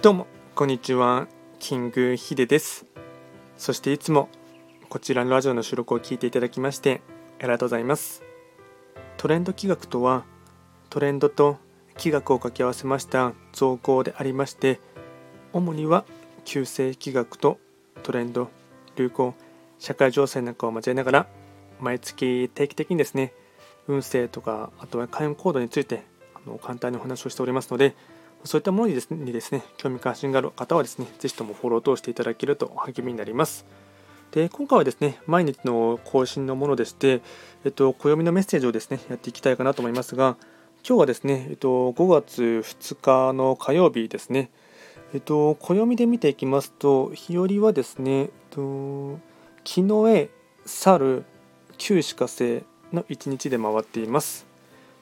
どうもこんにちは。キングヒデです。そしていつもこちらのラジオの収録を聞いていただきましてありがとうございます。トレンド企画とはトレンドと企画を掛け合わせました造語でありまして主には旧世企画とトレンド流行社会情勢なんかを交えながら毎月定期的にですね運勢とかあとは開運行動についてあの簡単にお話をしておりますのでそういったものにですねにですね興味関心がある方はですね、ぜひともフォローを通していただけると励みになります。で今回はですね、毎日の更新のものでして、えっと、暦のメッセージをですね、やっていきたいかなと思いますが、今日はですね、えっと、5月2日の火曜日ですね、えっと、暦で見ていきますと、日和はですね、えっと、木の絵、猿、旧歯科星の1日で回っています。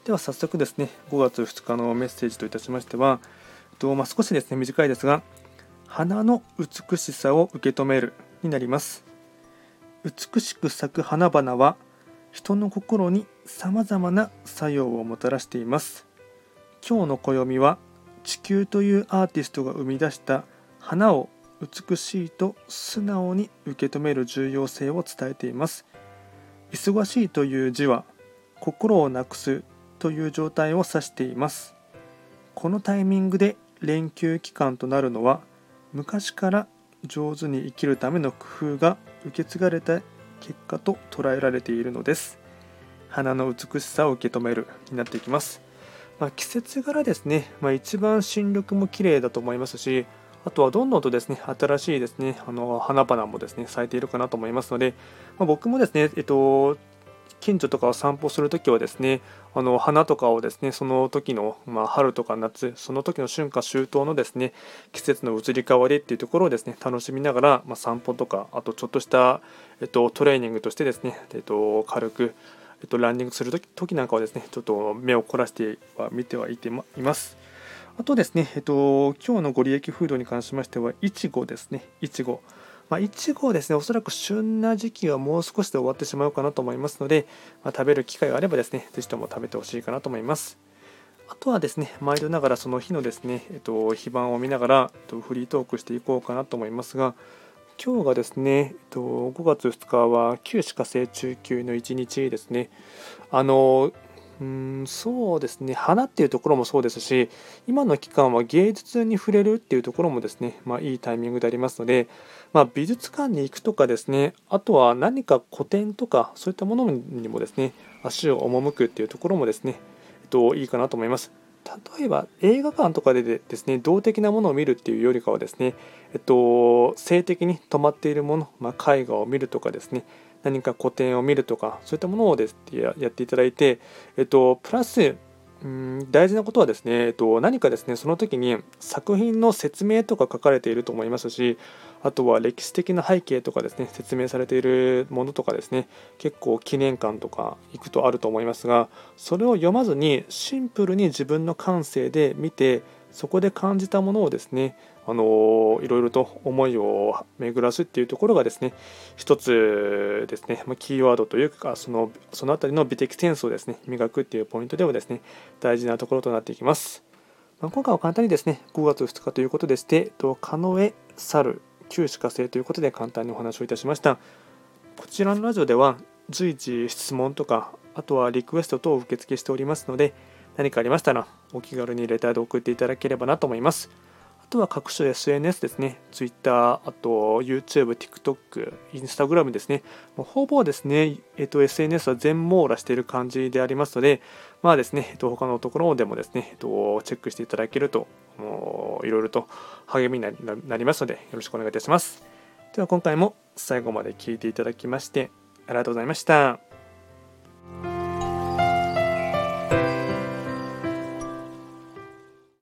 では早速ですね、5月2日のメッセージといたしましては、とまあ、少しですね短いですが、花の美しさを受け止めるになります。美しく咲く花々は人の心にさまざまな作用をもたらしています。今日の暦は地球というアーティストが生み出した花を美しいと素直に受け止める重要性を伝えています。忙しいという字は心をなくすという状態を指しています。このタイミングで連休期間となるのは昔から上手に生きるための工夫が受け継がれた結果と捉えられているのです。花の美しさを受け止めるになっていきます、まあ、季節柄ですね、まあ、一番新緑も綺麗だと思いますしあとはどんどんとですね新しいですねあの花々もですね咲いているかなと思いますので、まあ、僕もですね、えっと、近所とかを散歩するときはですねあの花とかをですねその時の、まあ、春とか夏その時の春夏秋冬のですね季節の移り変わりっていうところをですね楽しみながら、まあ、散歩とかあとちょっとした、えっと、トレーニングとしてですね、えっと、軽く、えっと、ランニングする時なんかはですねちょっと目を凝らしては見てはいています。あとですね、えっと、今日のご利益フードに関しましては、いちごですね、いちご。まあ、いちごですね、おそらく旬な時期はもう少しで終わってしまうかなと思いますので、まあ、食べる機会があればですね、ぜひとも食べてほしいかなと思います。あとはですね、毎度ながらその日のですね、えっと、非番を見ながら、えっと、フリートークしていこうかなと思いますが、今日がですね、えっと、5月2日は旧歯科生中級の1日ですね。あの、うんそうですね花っていうところもそうですし今の期間は芸術に触れるっていうところもですね、まあ、いいタイミングでありますので、まあ、美術館に行くとかですねあとは何か古典とかそういったものにもですね足を赴くっていうところもですね、えっと、いいかなと思います。例えば映画館とかでですね動的なものを見るっていうよりかはですね、えっと、性的に止まっているもの、まあ、絵画を見るとかですね何か古典を見るとかそういったものをですやっていただいて、えっと、プラスうん大事なことはですね、えっと、何かですねその時に作品の説明とか書かれていると思いますしあとは歴史的な背景とかですね説明されているものとかですね結構記念館とか行くとあると思いますがそれを読まずにシンプルに自分の感性で見てそこで感じたものをですねあのいろいろと思いを巡らすっていうところがですね一つですね、ま、キーワードというかそのその辺りの美的センスをですね磨くっていうポイントではですね大事なところとなっていきます、まあ、今回は簡単にですね5月2日ということでしてカノエ・サル旧歯科生ということで簡単にお話をいたしました。こちらのラジオでは随時質問とかあとはリクエスト等を受付しておりますので何かありましたらお気軽にレターで送っていただければなと思いますあとは各種 SNS ですね、Twitter、あと YouTube、TikTok、Instagram ですね、もうほぼですね、えっと、SNS は全網羅している感じでありますので、まあですね、えっと、他のところでもですね、えっと、チェックしていただけると、いろいろと励みになりますので、よろしくお願いいたします。では今回も最後まで聴いていただきまして、ありがとうございました。